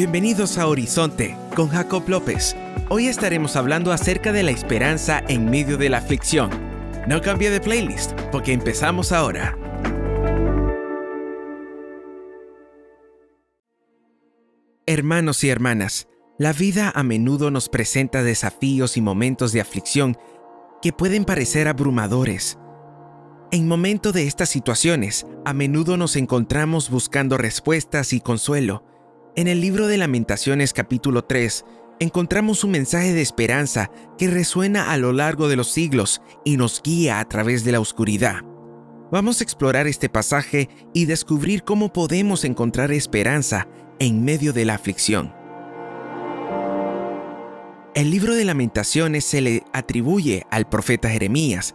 Bienvenidos a Horizonte con Jacob López. Hoy estaremos hablando acerca de la esperanza en medio de la aflicción. No cambie de playlist porque empezamos ahora. Hermanos y hermanas, la vida a menudo nos presenta desafíos y momentos de aflicción que pueden parecer abrumadores. En momento de estas situaciones, a menudo nos encontramos buscando respuestas y consuelo, en el libro de Lamentaciones capítulo 3 encontramos un mensaje de esperanza que resuena a lo largo de los siglos y nos guía a través de la oscuridad. Vamos a explorar este pasaje y descubrir cómo podemos encontrar esperanza en medio de la aflicción. El libro de lamentaciones se le atribuye al profeta Jeremías,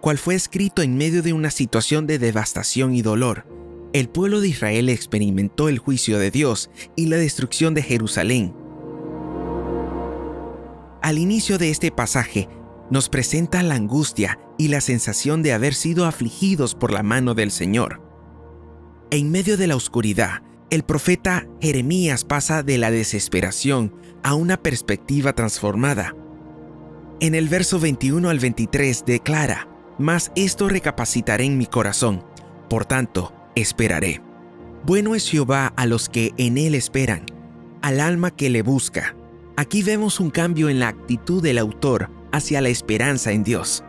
cual fue escrito en medio de una situación de devastación y dolor el pueblo de Israel experimentó el juicio de Dios y la destrucción de Jerusalén. Al inicio de este pasaje, nos presenta la angustia y la sensación de haber sido afligidos por la mano del Señor. En medio de la oscuridad, el profeta Jeremías pasa de la desesperación a una perspectiva transformada. En el verso 21 al 23 declara, Mas esto recapacitaré en mi corazón. Por tanto, esperaré. Bueno es Jehová a los que en él esperan, al alma que le busca. Aquí vemos un cambio en la actitud del autor hacia la esperanza en Dios.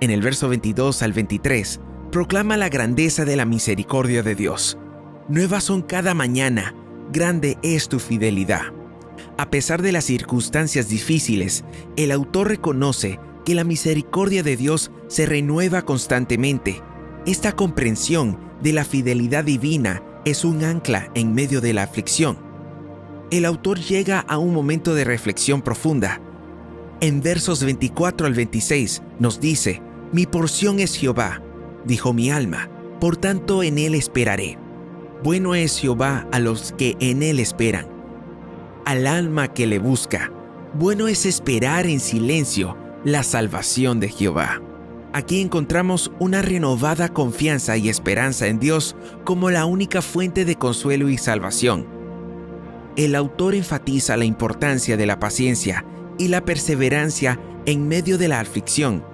En el verso 22 al 23, proclama la grandeza de la misericordia de Dios. Nuevas son cada mañana, grande es tu fidelidad. A pesar de las circunstancias difíciles, el autor reconoce que la misericordia de Dios se renueva constantemente. Esta comprensión de la fidelidad divina es un ancla en medio de la aflicción. El autor llega a un momento de reflexión profunda. En versos 24 al 26 nos dice, Mi porción es Jehová, dijo mi alma, por tanto en él esperaré. Bueno es Jehová a los que en él esperan, al alma que le busca. Bueno es esperar en silencio la salvación de Jehová. Aquí encontramos una renovada confianza y esperanza en Dios como la única fuente de consuelo y salvación. El autor enfatiza la importancia de la paciencia y la perseverancia en medio de la aflicción.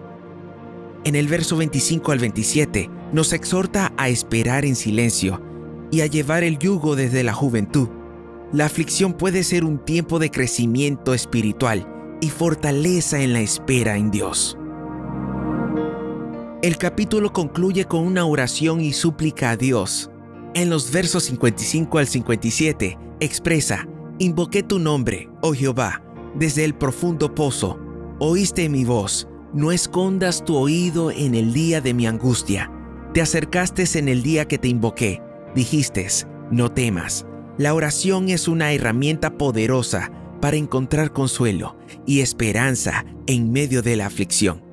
En el verso 25 al 27 nos exhorta a esperar en silencio y a llevar el yugo desde la juventud. La aflicción puede ser un tiempo de crecimiento espiritual y fortaleza en la espera en Dios. El capítulo concluye con una oración y súplica a Dios. En los versos 55 al 57 expresa, Invoqué tu nombre, oh Jehová, desde el profundo pozo. Oíste mi voz, no escondas tu oído en el día de mi angustia. Te acercaste en el día que te invoqué, dijiste, no temas. La oración es una herramienta poderosa para encontrar consuelo y esperanza en medio de la aflicción.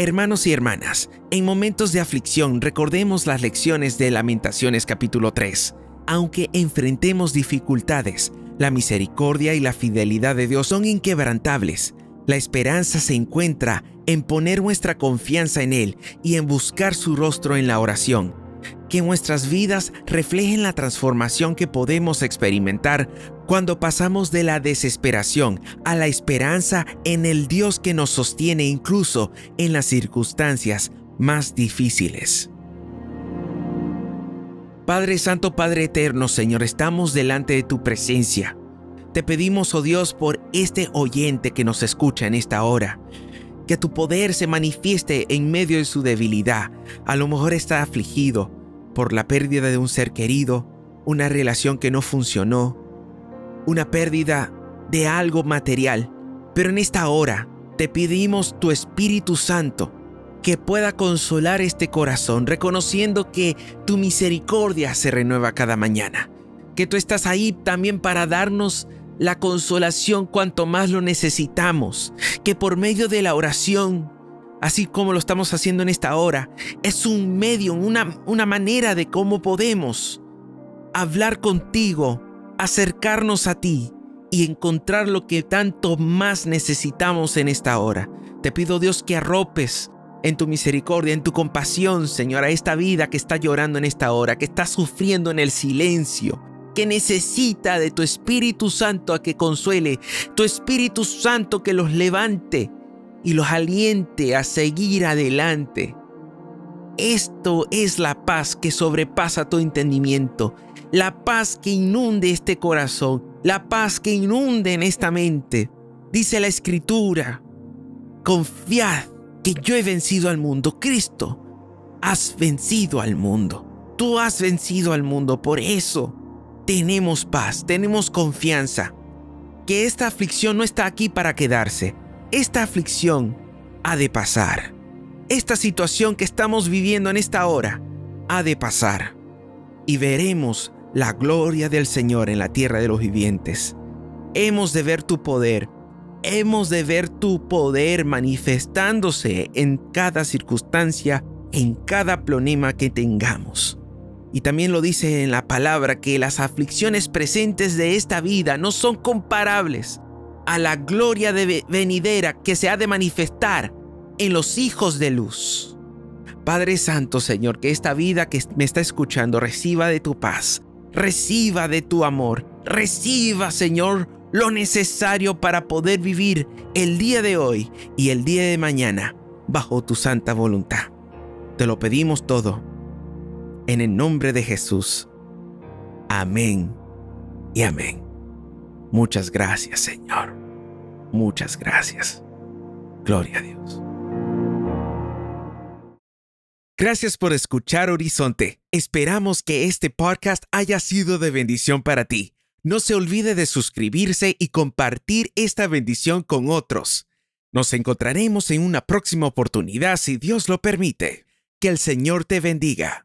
Hermanos y hermanas, en momentos de aflicción recordemos las lecciones de Lamentaciones capítulo 3. Aunque enfrentemos dificultades, la misericordia y la fidelidad de Dios son inquebrantables. La esperanza se encuentra en poner nuestra confianza en Él y en buscar su rostro en la oración que nuestras vidas reflejen la transformación que podemos experimentar cuando pasamos de la desesperación a la esperanza en el Dios que nos sostiene incluso en las circunstancias más difíciles. Padre Santo, Padre Eterno, Señor, estamos delante de tu presencia. Te pedimos, oh Dios, por este oyente que nos escucha en esta hora, que tu poder se manifieste en medio de su debilidad. A lo mejor está afligido, por la pérdida de un ser querido, una relación que no funcionó, una pérdida de algo material. Pero en esta hora te pedimos tu Espíritu Santo que pueda consolar este corazón, reconociendo que tu misericordia se renueva cada mañana, que tú estás ahí también para darnos la consolación cuanto más lo necesitamos, que por medio de la oración así como lo estamos haciendo en esta hora, es un medio, una, una manera de cómo podemos hablar contigo, acercarnos a ti y encontrar lo que tanto más necesitamos en esta hora. Te pido Dios que arropes en tu misericordia, en tu compasión, Señor, a esta vida que está llorando en esta hora, que está sufriendo en el silencio, que necesita de tu Espíritu Santo a que consuele, tu Espíritu Santo que los levante y los aliente a seguir adelante. Esto es la paz que sobrepasa tu entendimiento, la paz que inunde este corazón, la paz que inunde en esta mente. Dice la Escritura, confiad que yo he vencido al mundo. Cristo, has vencido al mundo. Tú has vencido al mundo. Por eso tenemos paz, tenemos confianza. Que esta aflicción no está aquí para quedarse. Esta aflicción ha de pasar. Esta situación que estamos viviendo en esta hora ha de pasar. Y veremos la gloria del Señor en la tierra de los vivientes. Hemos de ver tu poder. Hemos de ver tu poder manifestándose en cada circunstancia, en cada plonema que tengamos. Y también lo dice en la palabra que las aflicciones presentes de esta vida no son comparables a la gloria de venidera que se ha de manifestar en los hijos de luz. Padre Santo, Señor, que esta vida que me está escuchando reciba de tu paz, reciba de tu amor, reciba, Señor, lo necesario para poder vivir el día de hoy y el día de mañana bajo tu santa voluntad. Te lo pedimos todo en el nombre de Jesús. Amén y amén. Muchas gracias, Señor. Muchas gracias. Gloria a Dios. Gracias por escuchar Horizonte. Esperamos que este podcast haya sido de bendición para ti. No se olvide de suscribirse y compartir esta bendición con otros. Nos encontraremos en una próxima oportunidad si Dios lo permite. Que el Señor te bendiga.